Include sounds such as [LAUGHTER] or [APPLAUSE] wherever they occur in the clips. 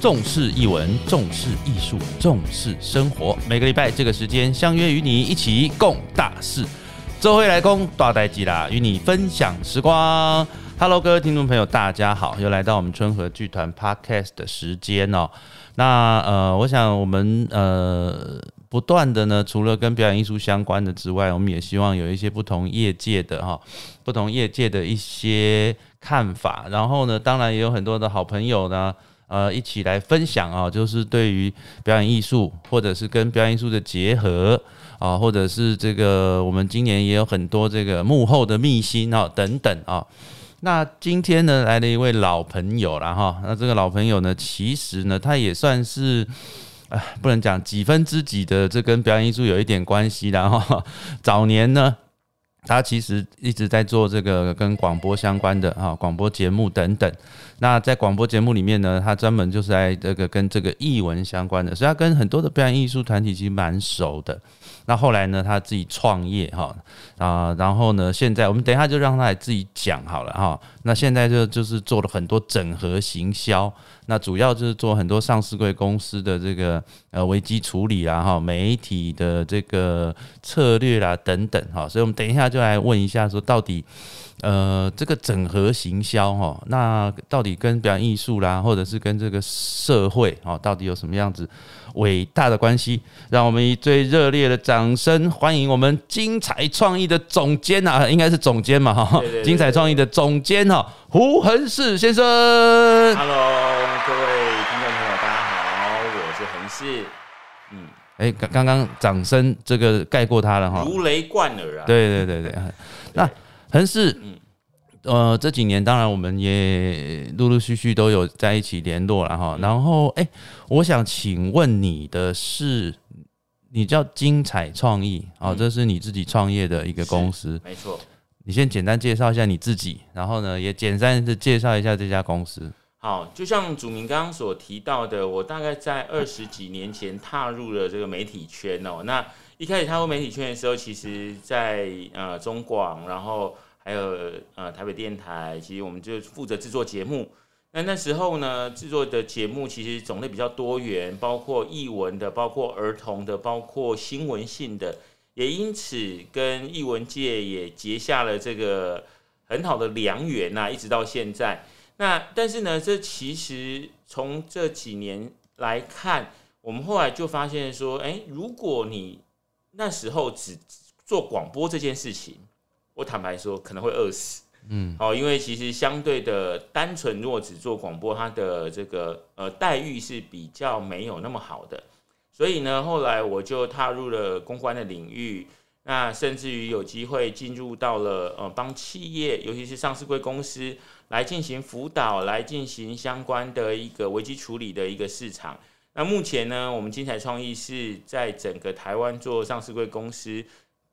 重视译文，重视艺术，重视生活。每个礼拜这个时间相约与你一起共大事。周会来攻大代机啦，与你分享时光。Hello，各位听众朋友，大家好，又来到我们春和剧团 Podcast 的时间哦。那呃，我想我们呃。不断的呢，除了跟表演艺术相关的之外，我们也希望有一些不同业界的哈，不同业界的一些看法。然后呢，当然也有很多的好朋友呢，呃，一起来分享啊，就是对于表演艺术，或者是跟表演艺术的结合啊，或者是这个我们今年也有很多这个幕后的秘辛啊等等啊。那今天呢，来了一位老朋友了哈。那这个老朋友呢，其实呢，他也算是。哎，不能讲几分之几的，这跟表演艺术有一点关系的哈。[LAUGHS] 早年呢，他其实一直在做这个跟广播相关的哈，广播节目等等。那在广播节目里面呢，他专门就是在这个跟这个译文相关的，所以他跟很多的表演艺术团体其实蛮熟的。那后来呢，他自己创业哈啊，然后呢，现在我们等一下就让他来自己讲好了哈。那现在就就是做了很多整合行销。那主要就是做很多上市贵公司的这个呃危机处理啦哈，媒体的这个策略啦等等哈，所以我们等一下就来问一下说到底。呃，这个整合行销哈，那到底跟表演艺术啦，或者是跟这个社会哦，到底有什么样子伟大的关系？让我们以最热烈的掌声欢迎我们精彩创意的总监啊，应该是总监嘛哈，精彩创意的总监哈，胡恒世先生。Hello，各位听众朋友，大家好，我是恒世。嗯，哎，刚刚刚掌声这个盖过他了哈，如雷贯耳啊。对对对对，那。恒是，呃，这几年当然我们也陆陆续续都有在一起联络了哈。然后，哎，我想请问你的是，你叫精彩创意哦，这是你自己创业的一个公司，没错。你先简单介绍一下你自己，然后呢，也简单的介绍一下这家公司。好，就像祖明刚刚所提到的，我大概在二十几年前踏入了这个媒体圈哦。那一开始踏入媒体圈的时候，其实，在呃中广，然后还有呃台北电台，其实我们就负责制作节目。那那时候呢，制作的节目其实种类比较多元，包括译文的，包括儿童的，包括新闻性的，也因此跟译文界也结下了这个很好的良缘呐，一直到现在。那但是呢，这其实从这几年来看，我们后来就发现说，哎，如果你那时候只做广播这件事情，我坦白说可能会饿死。嗯，哦，因为其实相对的单纯，如果只做广播，它的这个呃待遇是比较没有那么好的。所以呢，后来我就踏入了公关的领域，那甚至于有机会进入到了呃帮企业，尤其是上市贵公司来进行辅导，来进行相关的一个危机处理的一个市场。那目前呢，我们精彩创意是在整个台湾做上市贵公司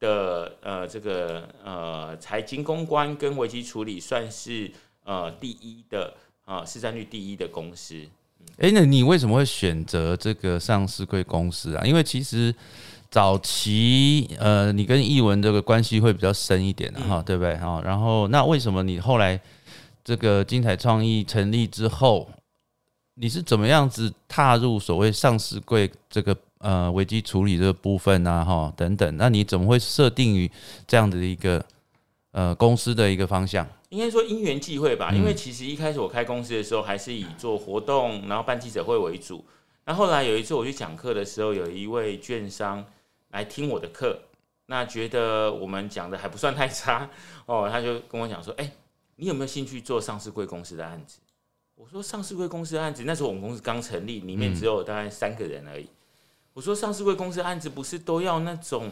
的呃这个呃财经公关跟危机处理，算是呃第一的啊市占率第一的公司。哎，那你为什么会选择这个上市贵公司啊？因为其实早期呃你跟译文这个关系会比较深一点的哈，对不对哈？然后那为什么你后来这个精彩创意成立之后？你是怎么样子踏入所谓上市贵这个呃危机处理这个部分啊？哈，等等，那你怎么会设定于这样的一个呃公司的一个方向？应该说因缘际会吧，因为其实一开始我开公司的时候还是以做活动，然后办记者会为主。那后来有一次我去讲课的时候，有一位券商来听我的课，那觉得我们讲的还不算太差 [LAUGHS] 哦，他就跟我讲说：“哎，你有没有兴趣做上市贵公司的案子？”我说上市贵公司的案子，那时候我们公司刚成立，里面只有大概三个人而已。我说上市贵公司案子不是都要那种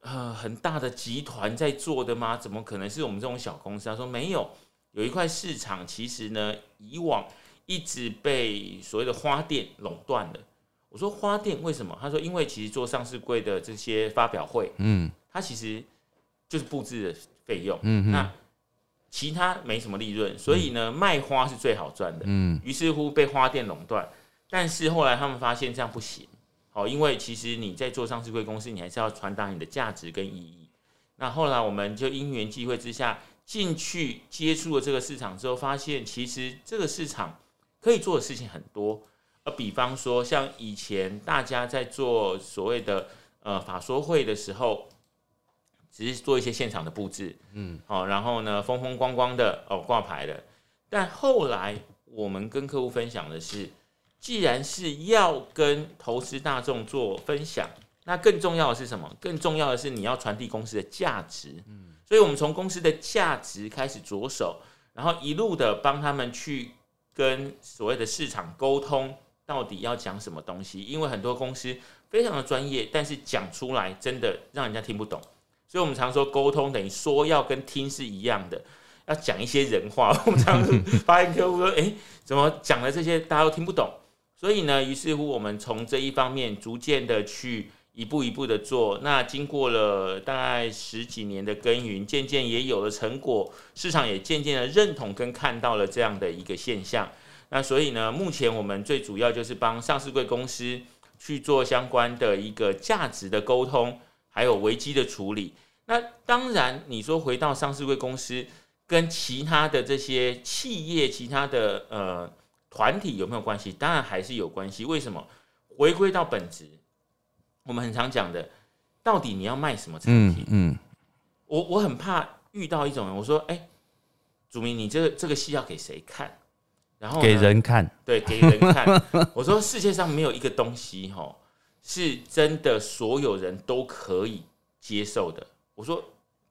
呃很大的集团在做的吗？怎么可能是我们这种小公司？他说没有，有一块市场其实呢以往一直被所谓的花店垄断的。我说花店为什么？他说因为其实做上市贵的这些发表会，嗯，它其实就是布置的费用，嗯，那。其他没什么利润，所以呢，卖花是最好赚的。嗯，于是乎被花店垄断。但是后来他们发现这样不行，好，因为其实你在做上市贵公司，你还是要传达你的价值跟意义。那后来我们就因缘际会之下进去接触了这个市场之后，发现其实这个市场可以做的事情很多，呃，比方说像以前大家在做所谓的呃法说会的时候，只是做一些现场的布置，嗯，好，然后呢风风光光的哦挂牌的，但后来我们跟客户分享的是，既然是要跟投资大众做分享，那更重要的是什么？更重要的是你要传递公司的价值，嗯，所以我们从公司的价值开始着手，然后一路的帮他们去跟所谓的市场沟通。到底要讲什么东西？因为很多公司非常的专业，但是讲出来真的让人家听不懂。所以我们常说沟通等于说要跟听是一样的，要讲一些人话。[LAUGHS] 我们常发现客户说：“诶，怎么讲的这些大家都听不懂？”所以呢，于是乎我们从这一方面逐渐的去一步一步的做。那经过了大概十几年的耕耘，渐渐也有了成果，市场也渐渐的认同跟看到了这样的一个现象。那所以呢，目前我们最主要就是帮上市贵公司去做相关的一个价值的沟通，还有危机的处理。那当然，你说回到上市贵公司跟其他的这些企业、其他的呃团体有没有关系？当然还是有关系。为什么？回归到本质，我们很常讲的，到底你要卖什么产品？嗯，我我很怕遇到一种人，我说，哎，祖明，你这个这个戏要给谁看？然后给人看，对，给人看。我说世界上没有一个东西哈，是真的所有人都可以接受的。我说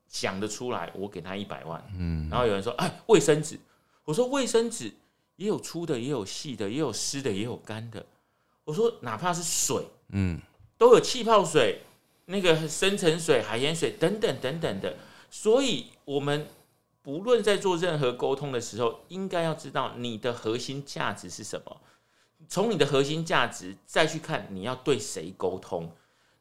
想得出来，我给他一百万。嗯，然后有人说，哎，卫生纸。我说卫生纸也有粗的，也有细的，也有湿的，也有干的。我说哪怕是水，嗯，都有气泡水、那个深层水、海盐水等等等等的。所以我们。不论在做任何沟通的时候，应该要知道你的核心价值是什么。从你的核心价值再去看你要对谁沟通。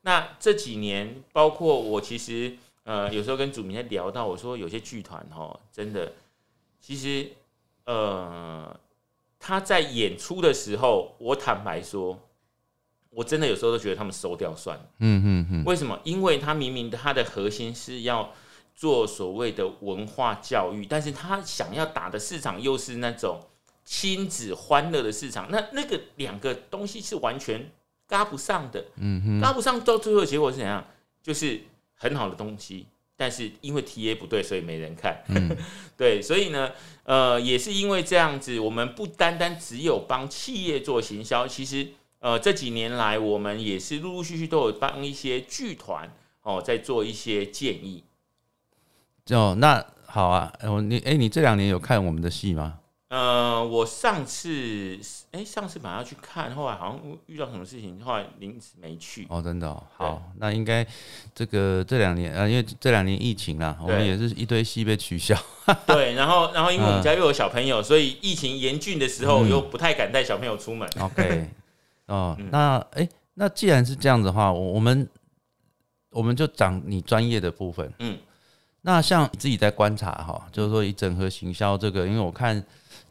那这几年，包括我其实呃有时候跟主明在聊到，我说有些剧团哦，真的其实呃他在演出的时候，我坦白说，我真的有时候都觉得他们收掉算了。嗯嗯嗯。为什么？因为他明明他的核心是要。做所谓的文化教育，但是他想要打的市场又是那种亲子欢乐的市场，那那个两个东西是完全搭不上的，嗯哼，搭不上到最后结果是怎样？就是很好的东西，但是因为 T A 不对，所以没人看，[LAUGHS] 对，所以呢，呃，也是因为这样子，我们不单单只有帮企业做行销，其实呃这几年来，我们也是陆陆续续都有帮一些剧团哦，在做一些建议。哦，那好啊，我你哎，你这两年有看我们的戏吗？呃，我上次哎，上次本来要去看，后来好像遇到什么事情，后来临时没去。哦，真的，哦好，那应该这个这两年啊，因为这两年疫情啦，我们也是一堆戏被取消。[LAUGHS] 对，然后然后因为我们家又有小朋友，所以疫情严峻的时候又不太敢带小朋友出门。OK，哦，[LAUGHS] 那哎，那既然是这样子的话，我我们我们就讲你专业的部分，嗯。那像你自己在观察哈，就是说以整合行销这个，因为我看，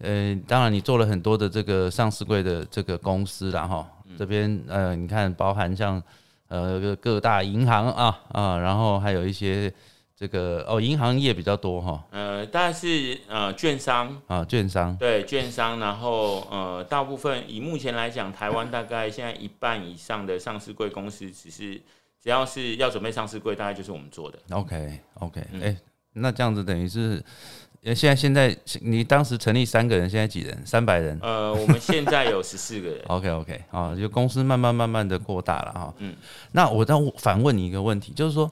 呃，当然你做了很多的这个上市柜的这个公司啦哈，这边呃，你看包含像呃各大银行啊啊，然后还有一些这个哦银行业比较多哈，呃，大概是呃券商。啊券商。对券商，然后呃大部分以目前来讲，台湾大概现在一半以上的上市柜公司只是。只要是要准备上市柜，大概就是我们做的。OK，OK，哎，那这样子等于是，现在现在你当时成立三个人，现在几人？三百人？呃，我们现在有十四个人。OK，OK，啊，就公司慢慢慢慢的扩大了哈。嗯，那我再反问你一个问题，就是说，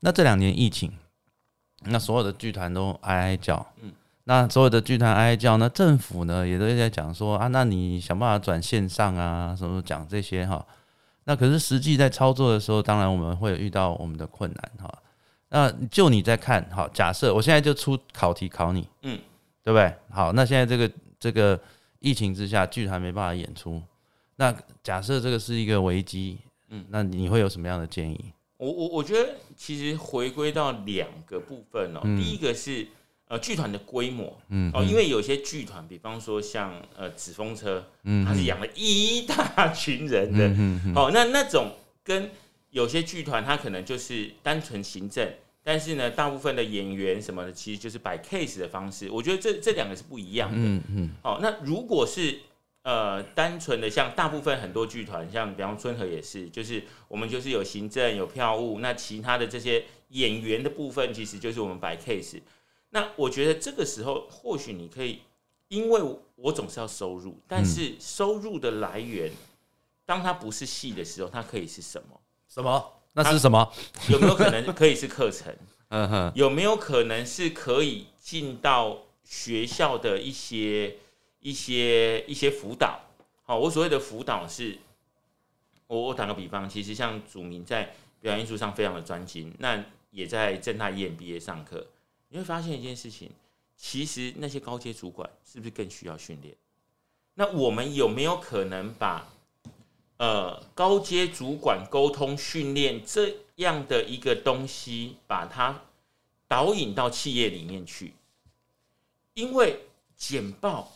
那这两年疫情，那所有的剧团都哀哀叫，嗯，那所有的剧团哀哀叫，那政府呢也都在讲说啊，那你想办法转线上啊，什么讲这些哈。那可是实际在操作的时候，当然我们会遇到我们的困难哈。那就你在看好，假设我现在就出考题考你，嗯，对不对？好，那现在这个这个疫情之下，剧团没办法演出。那假设这个是一个危机，嗯，那你会有什么样的建议？我我我觉得其实回归到两个部分哦，第一个是。呃，剧团的规模，嗯，哦，因为有些剧团，比方说像呃纸风车，嗯，它是养了一大群人的，嗯嗯，哦，那那种跟有些剧团，它可能就是单纯行政，但是呢，大部分的演员什么的，其实就是摆 case 的方式，我觉得这这两个是不一样的，嗯嗯，哦，那如果是呃单纯的像大部分很多剧团，像比方春和也是，就是我们就是有行政有票务，那其他的这些演员的部分，其实就是我们摆 case。那我觉得这个时候或许你可以，因为我总是要收入，但是收入的来源，当它不是戏的时候，它可以是什么？什么？那是什么？有没有可能可以是课程？[LAUGHS] 嗯哼，有没有可能是可以进到学校的一些一些一些辅导？好，我所谓的辅导是，我我打个比方，其实像祖明在表演艺术上非常的专精，那也在正大 EMBA 上课，你会发现一件事情，其实那些高阶主管是不是更需要训练？那我们有没有可能把呃高阶主管沟通训练这样的一个东西，把它导引到企业里面去？因为简报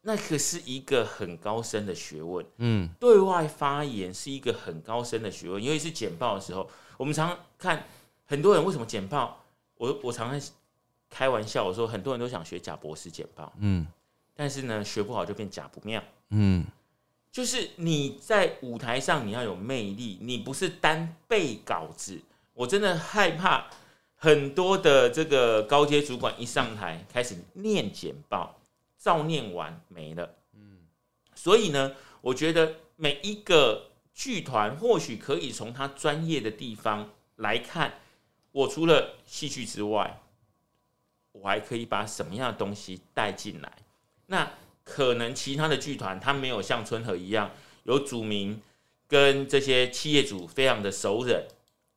那可是一个很高深的学问，嗯。对外发言是一个很高深的学问，尤其是简报的时候，我们常常看很多人为什么简报，我我常常开玩笑，我说很多人都想学贾博士简报，嗯。但是呢，学不好就变假不妙。嗯就是你在舞台上你要有魅力，你不是单背稿子。我真的害怕很多的这个高阶主管一上台开始念简报，照念完没了。嗯，所以呢，我觉得每一个剧团或许可以从他专业的地方来看，我除了戏剧之外，我还可以把什么样的东西带进来。那可能其他的剧团，他没有像春和一样有主名跟这些企业主非常的熟人，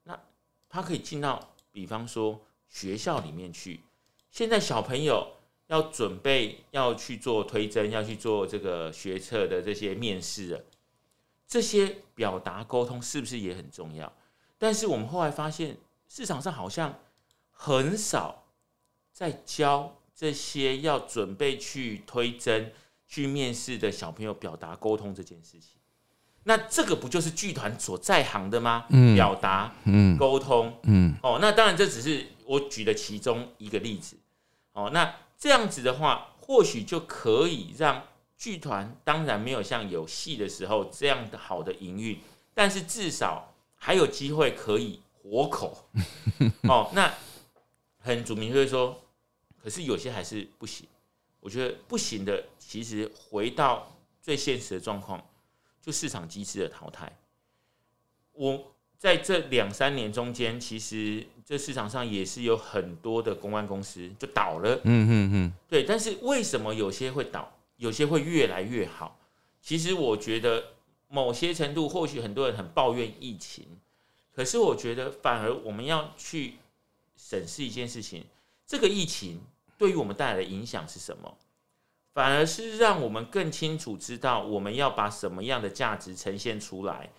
那他可以进到，比方说学校里面去。现在小朋友要准备要去做推甄，要去做这个学测的这些面试了，这些表达沟通是不是也很重要？但是我们后来发现，市场上好像很少在教这些要准备去推甄、去面试的小朋友表达沟通这件事情。那这个不就是剧团所在行的吗？嗯表达、嗯沟通。嗯哦，那当然这只是我举的其中一个例子。哦，那这样子的话，或许就可以让剧团当然没有像有戏的时候这样的好的营运，但是至少还有机会可以活口。[LAUGHS] 哦，那很主明就会说，可是有些还是不行。我觉得不行的，其实回到最现实的状况，就市场机制的淘汰。我在这两三年中间，其实这市场上也是有很多的公关公司就倒了。嗯嗯嗯对，但是为什么有些会倒，有些会越来越好？其实我觉得某些程度，或许很多人很抱怨疫情，可是我觉得反而我们要去审视一件事情：这个疫情对于我们带来的影响是什么？反而是让我们更清楚知道我们要把什么样的价值呈现出来，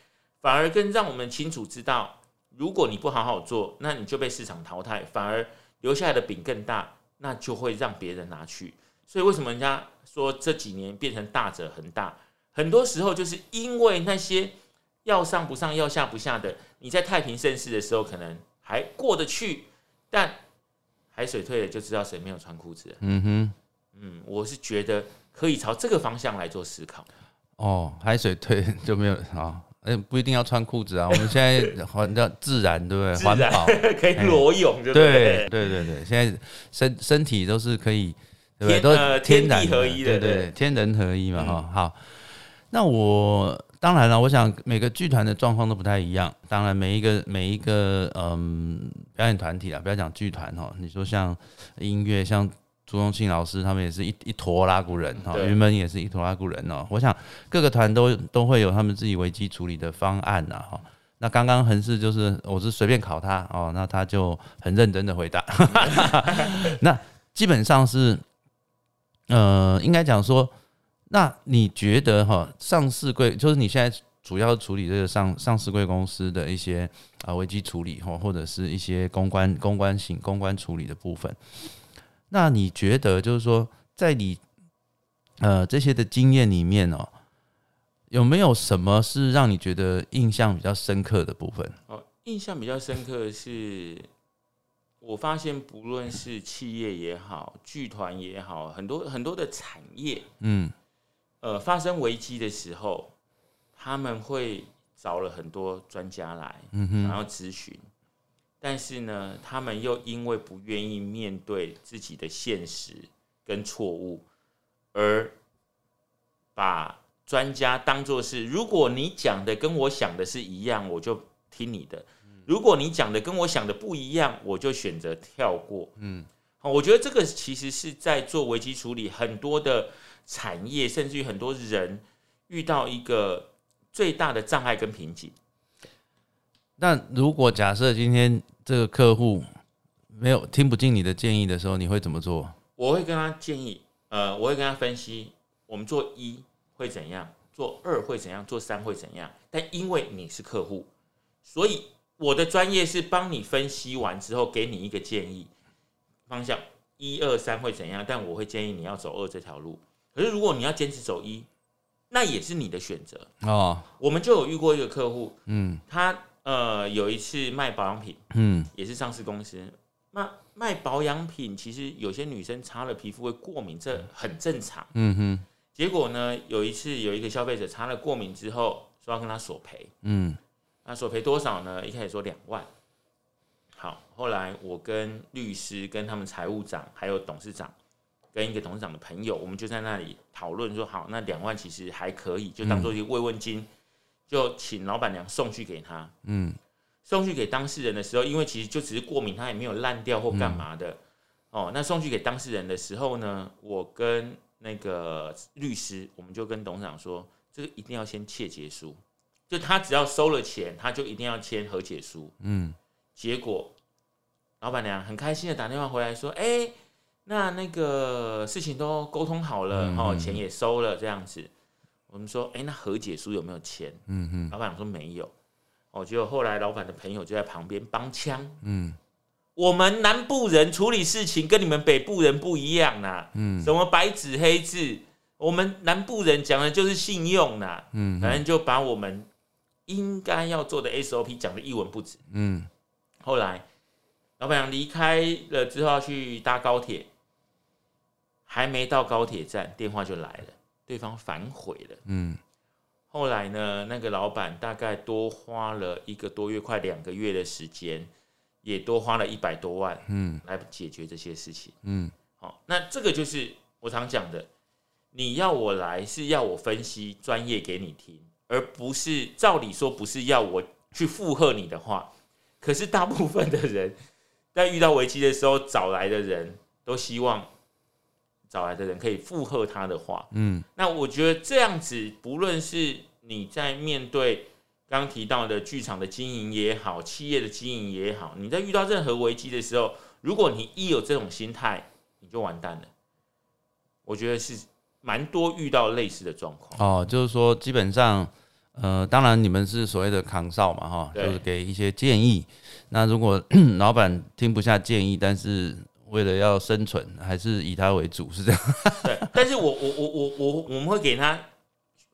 反而更让我们清楚知道，如果你不好好做，那你就被市场淘汰，反而留下来的饼更大，那就会让别人拿去。所以为什么人家说这几年变成大者恒大？很多时候就是因为那些要上不上、要下不下的，你在太平盛世的时候可能还过得去，但海水退了就知道谁没有穿裤子了。嗯哼，嗯，我是觉得可以朝这个方向来做思考。哦，海水退 [LAUGHS] 就没有啊，哎、不一定要穿裤子啊，我们现在 [LAUGHS] 环叫自然，对不对？环保，可以裸泳，对不对对？对对对，现在身身体都是可以，对不对？天都呃天然地合一的对对天人合一嘛嗯哈、好，那我当然了，我想每个剧团的状况都不太一样。当然，每一个每一个嗯表演团体啊，不要讲剧团哦，你说像音乐，像朱宗庆老师他们也是一一坨拉古人哈，对云门也是一坨拉古人哦。我想各个团都都会有他们自己危机处理的方案呐哈。那刚刚横是就是我是随便考他哦，那他就很认真的回答。[LAUGHS] 那基本上是，呃，应该讲说，那你觉得哈，上市贵就是你现在主要处理这个上上市贵公司的一些啊危机处理哈，或者是一些公关公关型公关处理的部分，那你觉得就是说，在你呃这些的经验里面哦，有没有什么是让你觉得印象比较深刻的部分？哦，印象比较深刻的是，我发现不论是企业也好，剧团也好，很多很多的产业，嗯呃发生危机的时候，他们会找了很多专家来，嗯想要咨询，但是呢，他们又因为不愿意面对自己的现实跟错误，而把专家当做是，如果你讲的跟我想的是一样，我就听你的；如果你讲的跟我想的不一样，我就选择跳过。嗯，好，我觉得这个其实是在做危机处理，很多的产业甚至于很多人遇到一个最大的障碍跟瓶颈。那如果假设今天这个客户没有听不进你的建议的时候，你会怎么做？我会跟他建议，呃，我会跟他分析，我们做一会怎样，做二会怎样，做三会怎样。但因为你是客户，所以我的专业是帮你分析完之后，给你一个建议方向，一二三会怎样。但我会建议你要走二这条路。可是如果你要坚持走一，那也是你的选择哦。我们就有遇过一个客户，嗯，他呃有一次卖保养品，嗯，也是上市公司。那卖保养品，其实有些女生擦了皮肤会过敏，这很正常。嗯哼。结果呢，有一次有一个消费者擦了过敏之后，说要跟他索赔。嗯。那索赔多少呢？一开始说两万。好，后来我跟律师、跟他们财务长、还有董事长，跟一个董事长的朋友，我们就在那里讨论说，好，那两万其实还可以，就当做一个慰问金，就请老板娘送去给他。嗯。送去给当事人的时候，因为其实就只是过敏，他也没有烂掉或干嘛的。哦，那送去给当事人的时候呢，我跟那个律师，我们就跟董事长说，这个一定要先切结书，就他只要收了钱，他就一定要签和解书。嗯，结果老板娘很开心的打电话回来说，哎，那那个事情都沟通好了，哦，钱也收了，这样子。我们说，哎，那和解书有没有签？嗯嗯，老板娘说没有。哦，结果后来老板的朋友就在旁边帮腔。嗯，我们南部人处理事情跟你们北部人不一样呐。嗯，什么白纸黑字，我们南部人讲的就是信用呐。嗯，反正就把我们应该要做的 SOP 讲的一文不值。嗯，后来老板娘离开了之后去搭高铁，还没到高铁站，电话就来了，对方反悔了。嗯。后来呢，那个老板大概多花了一个多月，快两个月的时间，也多花了一百多万，嗯，来解决这些事情，嗯，好，那这个就是我常讲的，你要我来是要我分析专业给你听，而不是照理说不是要我去附和你的话，可是大部分的人在遇到危机的时候找来的人都希望。找来的人可以附和他的话，嗯，那我觉得这样子，不论是你在面对刚提到的剧场的经营也好，企业的经营也好，你在遇到任何危机的时候，如果你一有这种心态，你就完蛋了。我觉得是蛮多遇到类似的状况哦，就是说基本上，呃，当然你们是所谓的扛哨嘛，哈，就是给一些建议。那如果 [CLEARS THROAT] 老板听不下建议，但是为了要生存，还是以他为主，是这样。对，但是我我我我我我们会给他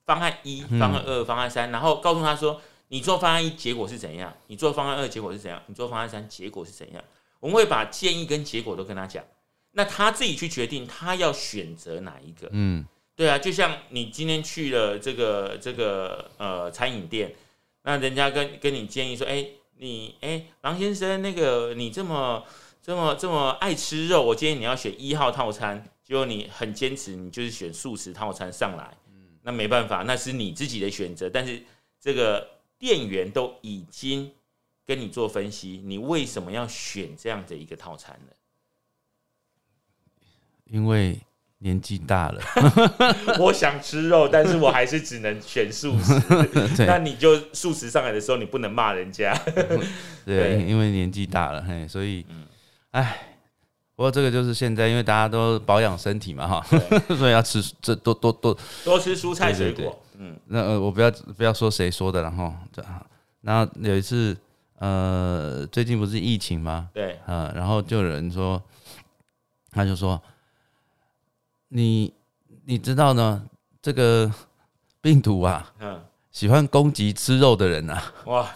方案一、方案二、方案三，然后告诉他说，你做方案一结果是怎样，你做方案二结果是怎样，你做方案三结果是怎样。我们会把建议跟结果都跟他讲，那他自己去决定他要选择哪一个。嗯，对啊，就像你今天去了这个这个呃餐饮店，那人家跟跟你建议说，哎，你哎，郎先生，那个你这么。这么这么爱吃肉，我建议你要选一号套餐。结果你很坚持，你就是选素食套餐上来。嗯，那没办法，那是你自己的选择。但是这个店员都已经跟你做分析，你为什么要选这样的一个套餐呢？因为年纪大了，[LAUGHS] 我想吃肉，但是我还是只能选素食。[LAUGHS] 那你就素食上来的时候，你不能骂人家。对，[LAUGHS] 因为年纪大了，嘿，所以。哎，不过这个就是现在，因为大家都保养身体嘛，哈，[LAUGHS] 所以要吃这多多多多吃蔬菜水果。嗯，那呃，我不要不要说谁说的，然后这样。然后有一次，呃，最近不是疫情吗？对，嗯，然后就有人说，他就说，你你知道呢，这个病毒啊，嗯，喜欢攻击吃肉的人啊。哇。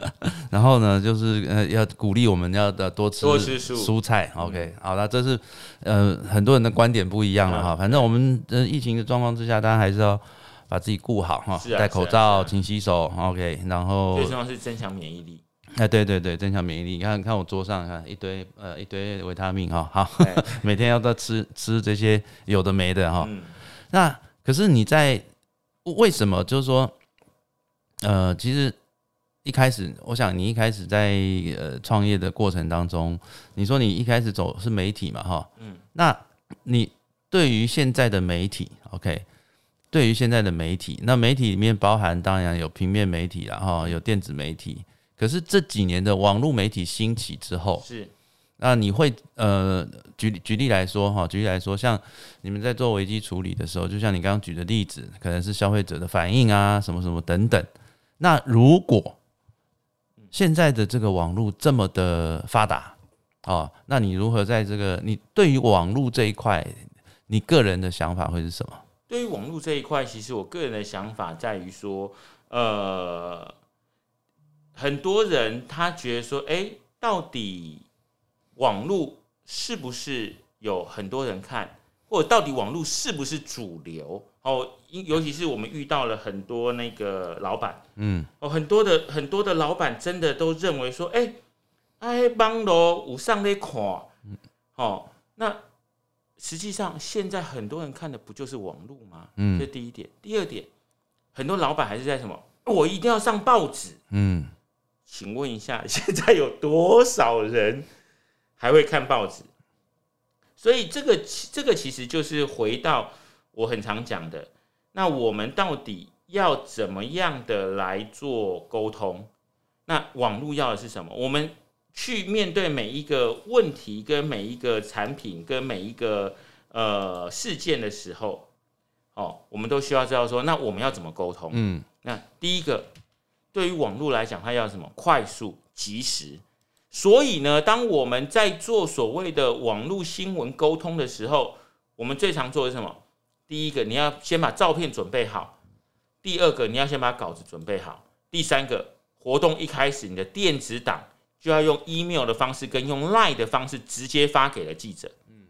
[LAUGHS] 然后呢，就是呃，要鼓励我们要的多吃多吃蔬蔬菜。OK，好了，这是呃很多人的观点不一样了哈。反正我们呃疫情的状况之下，大家还是要把自己顾好哈，啊戴口罩、勤洗手。OK，然后最重要是增强免疫力。哎，对对对，增强免疫力。你看看我桌上看一堆呃一堆维他命哈，好，哎 [LAUGHS] 每天要都吃吃这些有的没的哈。嗯，那可是你在为什么就是说，呃，其实一开始，我想你一开始在呃创业的过程当中，你说你一开始走是媒体嘛，哈，嗯，那你对于现在的媒体，OK，对于现在的媒体，那媒体里面包含当然有平面媒体啦，哈，有电子媒体，可是这几年的网络媒体兴起之后，是。那你会呃举举例来说哈，举例来说，像你们在做危机处理的时候，就像你刚刚举的例子，可能是消费者的反应啊，什么什么等等。那如果现在的这个网络这么的发达哦，那你如何在这个你对于网络这一块，你个人的想法会是什么？对于网络这一块，其实我个人的想法在于说，呃，很多人他觉得说，哎、到底网络是不是有很多人看，或者到底网络是不是主流？哦，尤其是我们遇到了很多那个老板，嗯哦，很多的很多的老板真的都认为说，哎、哎，网络有上在看，哦，那实际上现在很多人看的不就是网络吗？嗯第一点。第二点，很多老板还是在什么，我一定要上报纸。嗯请问一下，[LAUGHS] 现在有多少人还会看报纸？所以这个其这个其实就是回到我很常讲的，那我们到底要怎么样的来做沟通？那网络要的是什么？我们去面对每一个问题、跟每一个产品、跟每一个呃事件的时候，哦，我们都需要知道说，那我们要怎么沟通？嗯那第一个，对于网络来讲，它要什么？快速、及时。所以呢，当我们在做所谓的网络新闻沟通的时候，我们最常做的是什么？第一个，你要先把照片准备好；第二个，你要先把稿子准备好；第三个，活动一开始，你的电子档就要用 email 的方式跟用 line 的方式直接发给了记者。嗯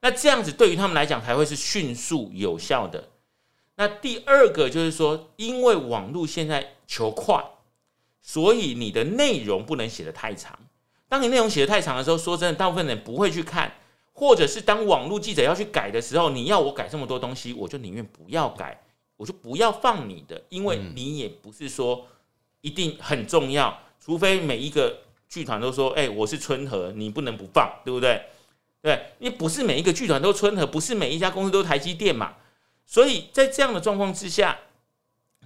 那这样子对于他们来讲才会是迅速有效的。那第二个就是说，因为网络现在求快，所以你的内容不能写得太长。当你内容写得太长的时候，说真的，大部分人不会去看，或者是当网络记者要去改的时候，你要我改这么多东西，我就宁愿不要改，我就不要放你的，因为你也不是说一定很重要，除非每一个剧团都说，哎、我是春和，你不能不放，对不对？对，因为不是每一个剧团都春和，不是每一家公司都台积电嘛，所以在这样的状况之下，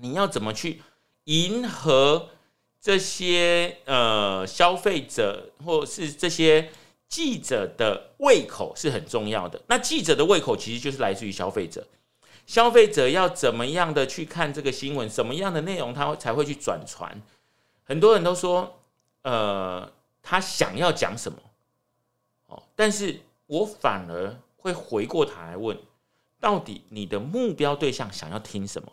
你要怎么去迎合这些呃消费者或是这些记者的胃口是很重要的。那记者的胃口其实就是来自于消费者，消费者要怎么样的去看这个新闻，什么样的内容他才会去转传。很多人都说，呃，他想要讲什么，哦，但是我反而会回过头来问，到底你的目标对象想要听什么？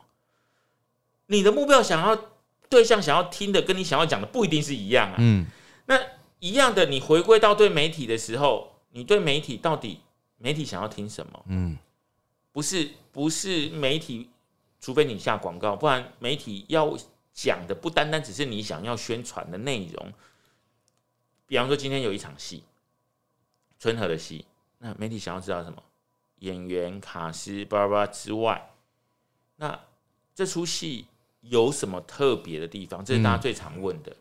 你的目标想要对象想要听的，跟你想要讲的不一定是一样啊。嗯那一样的，你回归到对媒体的时候，你对媒体到底媒体想要听什么？嗯不是不是媒体，除非你下广告，不然媒体要讲的不单单只是你想要宣传的内容。比方说今天有一场戏，春和的戏，那媒体想要知道什么？演员、卡斯、巴拉巴拉之外，那这出戏有什么特别的地方？这是大家最常问的。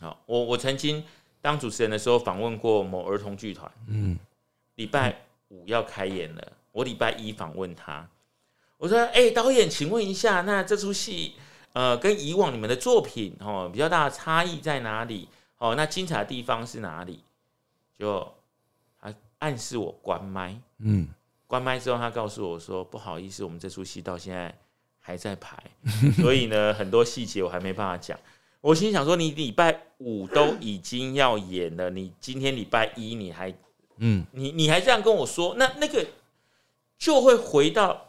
好，我我曾经当主持人的时候访问过某儿童剧团，嗯礼拜五要开演了，我礼拜一访问他，我说：“哎、导演，请问一下，那这出戏呃跟以往你们的作品哦比较大的差异在哪里？哦，那精彩的地方是哪里？”就他暗示我关麦，嗯关麦之后，他告诉我说：“不好意思，我们这出戏到现在还在排，所以呢，很多细节我还没办法讲。”我心想说：“你礼拜五都已经要演了，你今天礼拜一你还嗯。你你还这样跟我说，那那个就会回到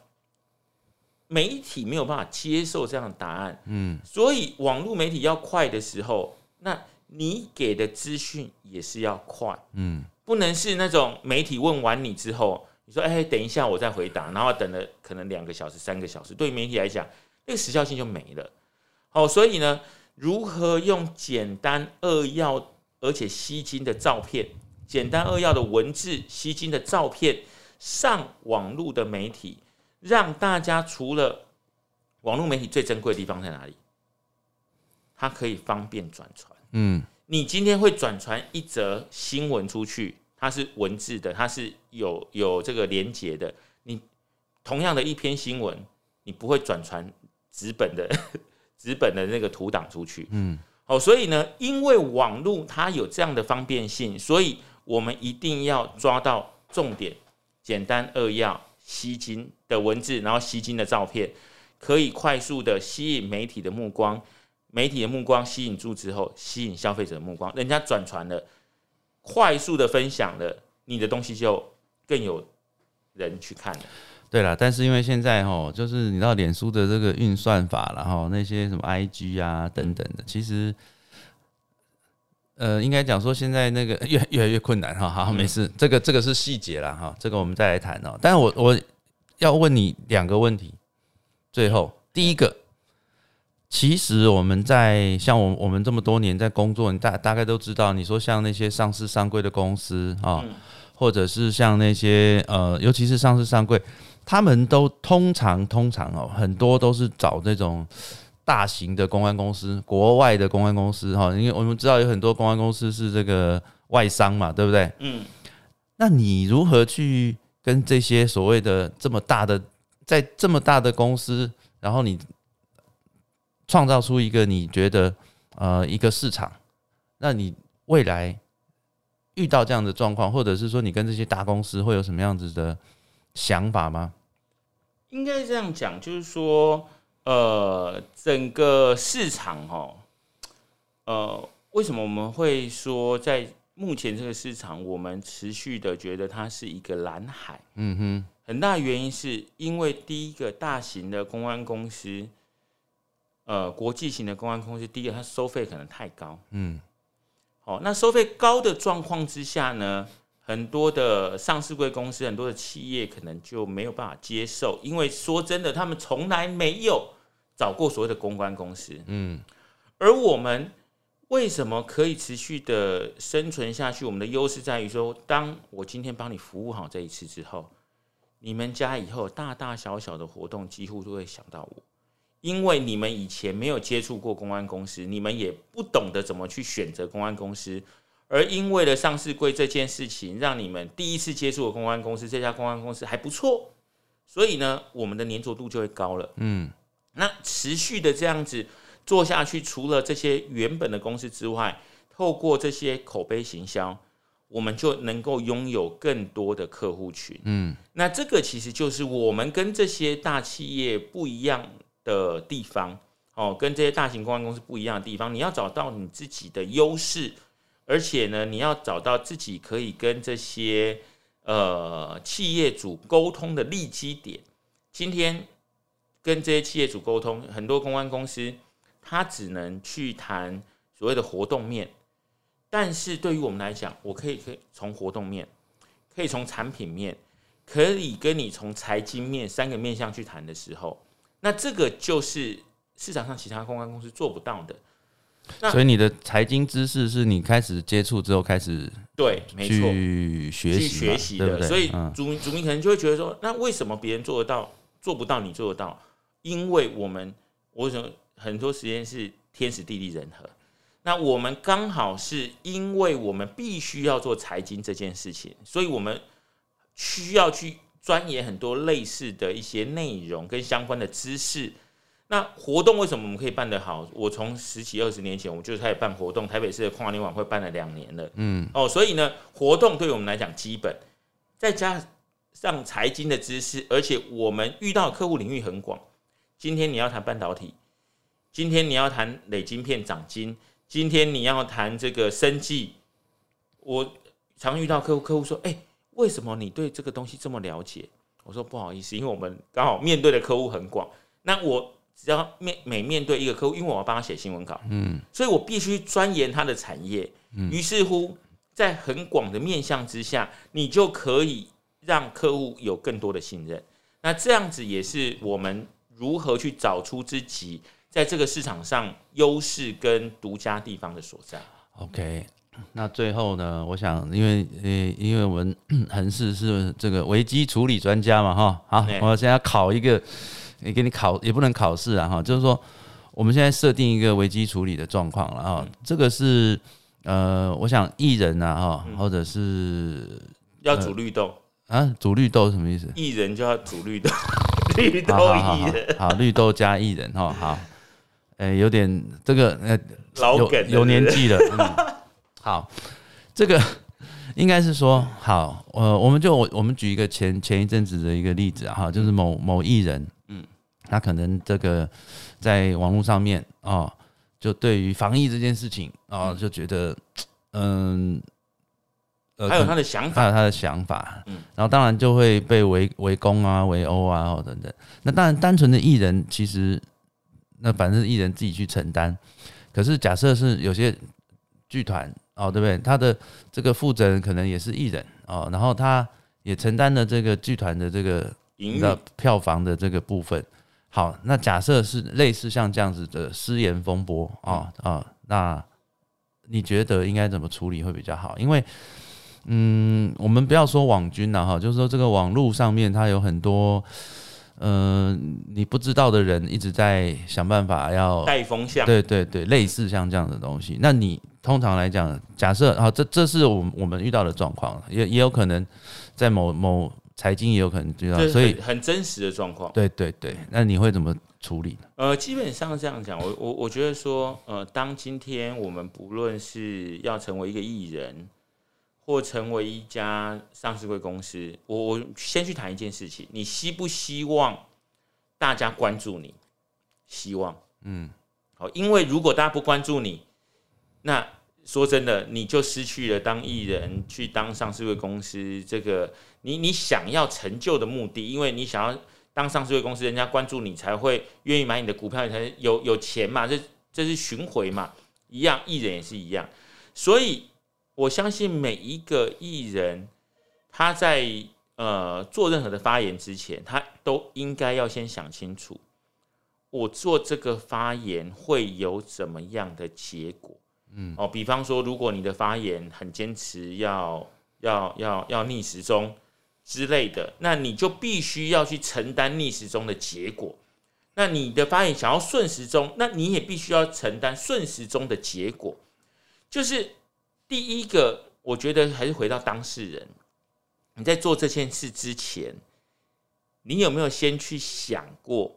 媒体没有办法接受这样的答案，嗯，所以网络媒体要快的时候，那你给的资讯也是要快，嗯，不能是那种媒体问完你之后，你说哎，等一下我再回答，然后等了可能两个小时、三个小时，对媒体来讲，那个时效性就没了。好，所以呢，如何用简单扼要而且吸睛的照片，简单扼要的文字、吸睛的照片上网络的媒体？让大家除了网络媒体最珍贵的地方在哪里？它可以方便转传。嗯，你今天会转传一则新闻出去，它是文字的，它是有有这个连接的。你同样的一篇新闻，你不会转传纸本的纸本的那个图档出去。嗯，哦，所以呢，因为网络它有这样的方便性，所以我们一定要抓到重点，简单扼要。吸睛的文字，然后吸睛的照片，可以快速的吸引媒体的目光，媒体的目光吸引住之后，吸引消费者的目光，人家转传了，快速的分享了，你的东西就更有人去看了。对了，但是因为现在哈，就是你知道脸书的这个运算法，然后那些什么 IG 啊等等的，其实。呃，应该讲说现在那个 [LAUGHS] 越越来越困难哈，好，没事，这个这个是细节了哈，这个我们再来谈哦。但是我我要问你两个问题，最后第一个，其实我们在像我我们这么多年在工作，你大大概都知道，你说像那些上市上柜的公司啊，或者是像那些呃，尤其是上市上柜，他们都通常通常哦，很多都是找那种。大型的公关公司，国外的公关公司，哈，因为我们知道有很多公关公司是这个外商嘛，对不对？嗯。那你如何去跟这些所谓的这么大的，在这么大的公司，然后你创造出一个你觉得呃一个市场？那你未来遇到这样的状况，或者是说你跟这些大公司会有什么样子的想法吗？应该这样讲，就是说。呃，整个市场哈，呃，为什么我们会说在目前这个市场，我们持续的觉得它是一个蓝海？嗯哼，很大原因是因为第一个大型的公安公司，呃，国际型的公安公司，第一个它收费可能太高。嗯，好，那收费高的状况之下呢？很多的上市贵公司，很多的企业可能就没有办法接受，因为说真的，他们从来没有找过所谓的公关公司。嗯，而我们为什么可以持续的生存下去？我们的优势在于说，当我今天帮你服务好这一次之后，你们家以后大大小小的活动几乎都会想到我，因为你们以前没有接触过公关公司，你们也不懂得怎么去选择公关公司。而因为了上市柜这件事情，让你们第一次接触的公关公司，这家公关公司还不错，所以呢，我们的粘着度就会高了。嗯，那持续的这样子做下去，除了这些原本的公司之外，透过这些口碑行销，我们就能够拥有更多的客户群。嗯，那这个其实就是我们跟这些大企业不一样的地方哦，跟这些大型公关公司不一样的地方，你要找到你自己的优势。而且呢，你要找到自己可以跟这些呃企业主沟通的利基点。今天跟这些企业主沟通，很多公关公司他只能去谈所谓的活动面，但是对于我们来讲，我可以可以从活动面，可以从产品面，可以跟你从财经面三个面向去谈的时候，那这个就是市场上其他公关公司做不到的。所以你的财经知识是你开始接触之后开始对，没错，去学习学习的。所以主民主民可能就会觉得说，那为什么别人做得到，做不到你做得到？因为我们我什么很多时间是天时地利人和？那我们刚好是因为我们必须要做财经这件事情，所以我们需要去钻研很多类似的一些内容跟相关的知识。那活动为什么我们可以办得好？我从十几二十年前我就开始办活动，台北市的跨年晚会办了两年了。嗯，哦，所以呢，活动对我们来讲基本，再加上财经的知识，而且我们遇到客户领域很广。今天你要谈半导体，今天你要谈累晶片涨金，今天你要谈这个生计。我常遇到客户，客户说：“哎，为什么你对这个东西这么了解？”我说不好意思，因为我们刚好面对的客户很广，那我只要面每面对一个客户，因为我要帮他写新闻稿，嗯所以我必须钻研他的产业。嗯于是乎，在很广的面向之下，你就可以让客户有更多的信任。那这样子也是我们如何去找出自己在这个市场上优势跟独家地方的所在。，OK。那最后呢，我想，因为呃，因为我们 [COUGHS] 恒氏是这个危机处理专家嘛，哈，好，我现在要考一个，也给你考，也不能考试啊，哈，就是说，我们现在设定一个危机处理的状况了，哈，这个是呃，我想艺人啊，哈，或者是要煮绿豆，啊，煮绿豆什么意思？艺人就要煮绿豆，[LAUGHS] 绿豆好好好好艺人，好，绿豆加艺人哈，好，呃，有点这个呃有老梗了有年纪了，嗯，好，这个应该是说好，呃，我们就我我们举一个前前一阵子的一个例子啊，哈，就是某某艺人，他可能这个在网络上面哦，就对于防疫这件事情哦，就觉得 [TSK] 嗯。呃还有他的想法，还有他的想法，嗯然后当然就会被围围攻啊、围殴啊，或等等。那当然，单纯的艺人其实，那反正是艺人自己去承担。可是假设是有些剧团哦，对不对？他的这个负责人可能也是艺人哦，然后他也承担了这个剧团的这个营运你知道票房的这个部分。好，那假设是类似像这样子的失言风波啊啊、那你觉得应该怎么处理会比较好？因为嗯，我们不要说网军了哈，就是说这个网络上面它有很多，呃，你不知道的人一直在想办法要，带风向，对对对，类似像这样的东西。那你通常来讲，假设啊，这这是我们我们遇到的状况，也也有可能在某某财经也有可能知道，所以很很真实的状况。对对对，那你会怎么处理呢？呃，基本上这样讲，我我我觉得说，呃，当今天我们不论是要成为一个艺人，或成为一家上市贵公司，我我先去谈一件事情，你希不希望大家关注你？希望，嗯，好，因为如果大家不关注你，那说真的，你就失去了当艺人去当上市会公司这个你你想要成就的目的，因为你想要当上市会公司，人家关注你才会愿意买你的股票，你才有有钱嘛，这这是巡回嘛，一样，艺人也是一样，所以我相信每一个艺人他在呃做任何的发言之前，他都应该要先想清楚。我做这个发言会有怎么样的结果？嗯，哦，比方说，如果你的发言很坚持要要要要逆时钟之类的，那你就必须要去承担逆时钟的结果。那你的发言想要顺时钟，那你也必须要承担顺时钟的结果。就是第一个，我觉得还是回到当事人，你在做这件事之前，你有没有先去想过？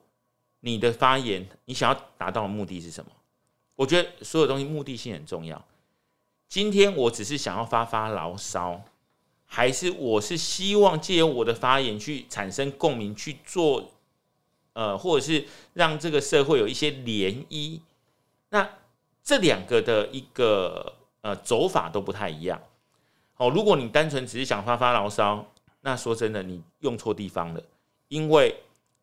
你的发言，你想要达到的目的是什么？我觉得所有东西目的性很重要。今天我只是想要发发牢骚，还是我是希望借由我的发言去产生共鸣，去做呃，或者是让这个社会有一些涟漪？那这两个的一个呃走法都不太一样。哦，如果你单纯只是想发发牢骚，那说真的，你用错地方了，因为。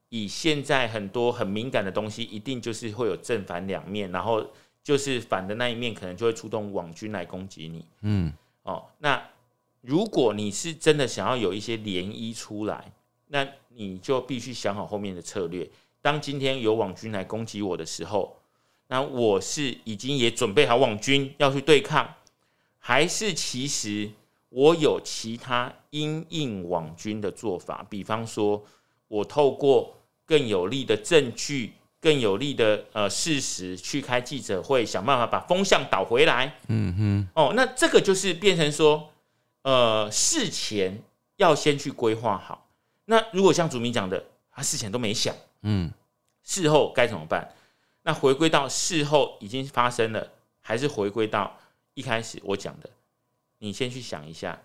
以现在很多很敏感的东西，一定就是会有正反两面，然后就是反的那一面可能就会出动网军来攻击你。嗯哦，那如果你是真的想要有一些涟漪出来，那你就必须想好后面的策略。当今天有网军来攻击我的时候，那我是已经也准备好网军要去对抗，还是其实我有其他因应网军的做法？比方说，我透过更有力的证据、更有利的呃事实去开记者会，想办法把风向导回来。嗯哼，哦，那这个就是变成说，呃，事前要先去规划好。那如果像祖明讲的，他事前都没想，嗯事后该怎么办？那回归到事后已经发生了，还是回归到一开始我讲的，你先去想一下，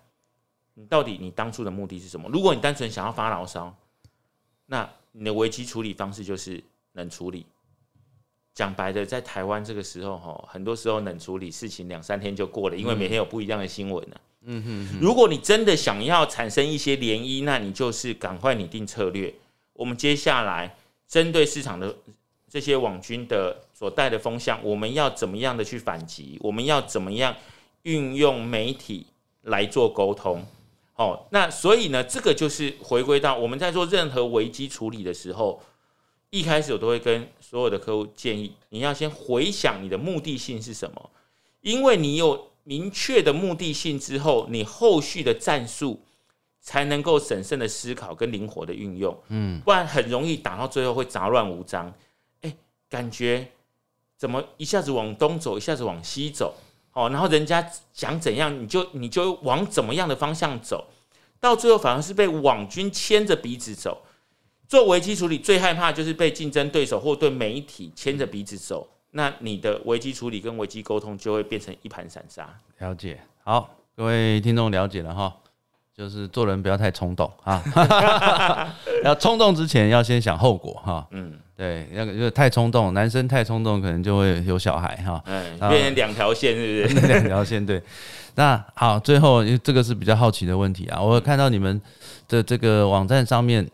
你到底你当初的目的是什么？如果你单纯想要发牢骚，那你的危机处理方式就是冷处理。讲白的，在台湾这个时候哈，很多时候冷处理事情两三天就过了，因为每天有不一样的新闻呢、嗯哼如果你真的想要产生一些涟漪，那你就是赶快拟定策略。我们接下来针对市场的这些网军的所带的风向，我们要怎么样的去反击？我们要怎么样运用媒体来做沟通？哦，那所以呢，这个就是回归到我们在做任何危机处理的时候，一开始我都会跟所有的客户建议，你要先回想你的目的性是什么，因为你有明确的目的性之后，你后续的战术才能够审慎的思考跟灵活的运用，嗯，不然很容易打到最后会杂乱无章，哎，感觉怎么一下子往东走，一下子往西走。哦，然后人家讲怎样，你就你就往怎么样的方向走，到最后反而是被网军牵着鼻子走。做危机处理最害怕就是被竞争对手或对媒体牵着鼻子走，那你的危机处理跟危机沟通就会变成一盘散沙。了解，好，各位听众了解了哈，就是做人不要太冲动啊，[LAUGHS] 要冲动之前要先想后果哈。嗯。对，那个就是太冲动，男生太冲动可能就会有小孩哈，嗯，变成两条线是不是？[LAUGHS] 两条线对。那好，最后这个是比较好奇的问题啊，我看到你们的这个网站上面，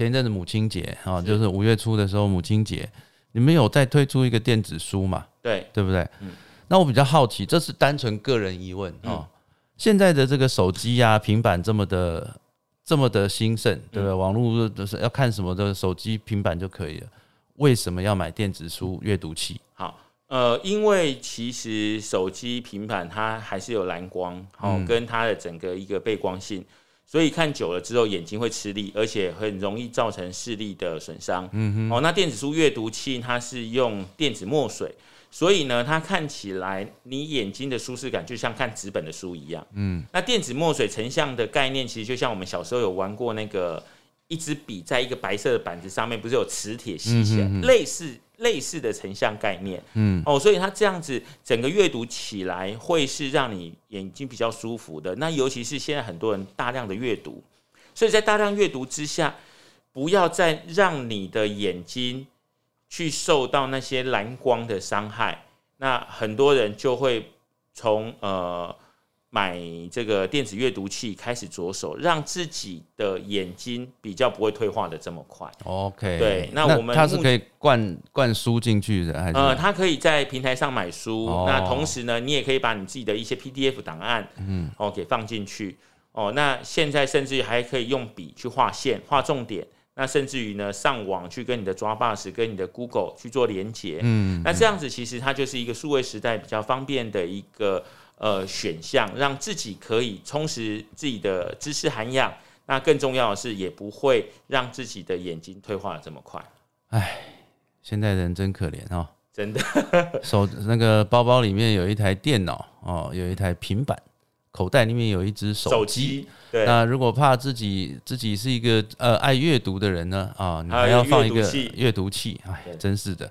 前一阵子母亲节啊，就是五月初的时候母亲节，你们有在推出一个电子书嘛？对，对不对？嗯。那我比较好奇，这是单纯个人疑问啊。现在的这个手机呀、平板这么的。这么的兴盛，对不对？网络都是要看什么的，手机、平板就可以了。为什么要买电子书阅读器？好，呃，因为其实手机、平板它还是有蓝光，好，跟它的整个一个背光性，所以看久了之后眼睛会吃力，而且很容易造成视力的损伤。嗯哼，哦，那电子书阅读器它是用电子墨水。所以呢，它看起来你眼睛的舒适感就像看纸本的书一样。嗯，那电子墨水成像的概念，其实就像我们小时候有玩过那个一支笔在一个白色的板子上面，不是有磁铁吸起来，类似类似的成像概念。嗯，哦，所以它这样子整个阅读起来会是让你眼睛比较舒服的。那尤其是现在很多人大量的阅读，所以在大量阅读之下，不要再让你的眼睛。去受到那些蓝光的伤害，那很多人就会从呃买这个电子阅读器开始着手，让自己的眼睛比较不会退化的这么快。OK，对，那我们它是可以灌灌书进去的，还是呃，它可以在平台上买书，那同时呢，你也可以把你自己的一些 PDF 档案，嗯，哦，给放进去。哦，那现在甚至还可以用笔去画线、画重点。那甚至于呢，上网去跟你的抓 bus、跟你的 Google 去做连接，嗯，那这样子其实它就是一个数位时代比较方便的一个呃选项，让自己可以充实自己的知识涵养。那更重要的是，也不会让自己的眼睛退化的这么快。唉，现在人真可怜哦，真的，[LAUGHS] 手那个包包里面有一台电脑哦，有一台平板。口袋里面有一只手机，那如果怕自己自己是一个呃爱阅读的人呢啊，你还要放一个阅读器，哎，真是的。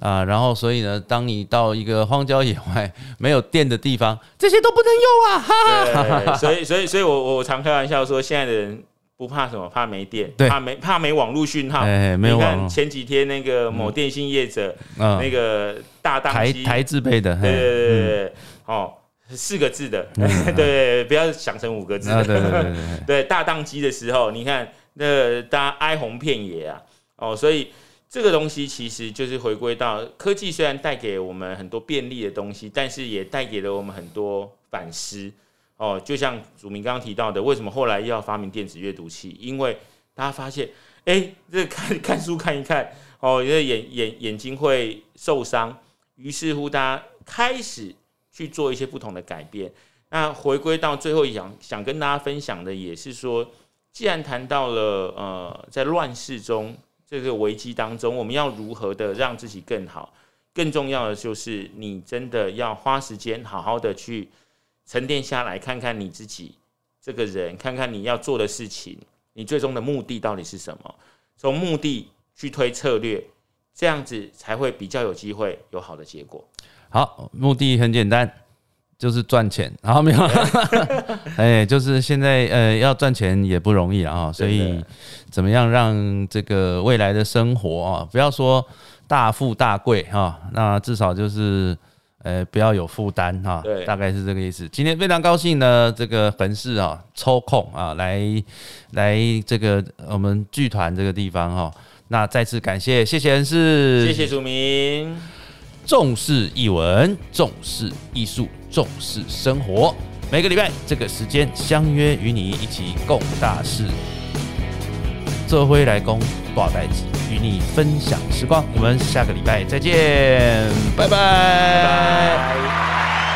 啊。然后所以呢，当你到一个荒郊野外 [LAUGHS] 没有电的地方，这些都不能用啊。哈所以所以所以我我常开玩笑说，现在的人不怕什么，怕没电，怕没怕没网络讯号。哎，没有网前几天那个某电信业者那个大台台制备的，对对对对，哦。四个字的，[LAUGHS] 对，不要想成五个字的。对对对 [LAUGHS] 对，大宕机的时候，你看那大家哀鸿遍野啊。哦，所以这个东西其实就是回归到科技，虽然带给我们很多便利的东西，但是也带给了我们很多反思。哦，就像祖明刚刚提到的，为什么后来要发明电子阅读器？因为大家发现，哎，这看 [LAUGHS] 看书看一看，哦，因为眼眼眼睛会受伤，于是乎大家开始。去做一些不同的改变。那回归到最后，想想跟大家分享的也是说，既然谈到了呃，在乱世中这个危机当中，我们要如何的让自己更好？更重要的就是，你真的要花时间好好的去沉淀下来，看看你自己这个人，看看你要做的事情，你最终的目的到底是什么？从目的去推策略，这样子才会比较有机会有好的结果。好，目的很简单，就是赚钱。然后没有，[LAUGHS] 哎，就是现在呃，要赚钱也不容易啊，所以怎么样让这个未来的生活啊，不要说大富大贵哈，那至少就是呃，不要有负担哈，对。大概是这个意思。今天非常高兴呢，这个恒氏啊抽空啊来来这个我们剧团这个地方哈，那再次感谢，谢谢恩师，谢谢祖明，重视译文，重视艺术，重视生活。每个礼拜这个时间相约与你一起共大事，这回来公挂代集，与你分享时光。我们下个礼拜再见，拜拜拜拜。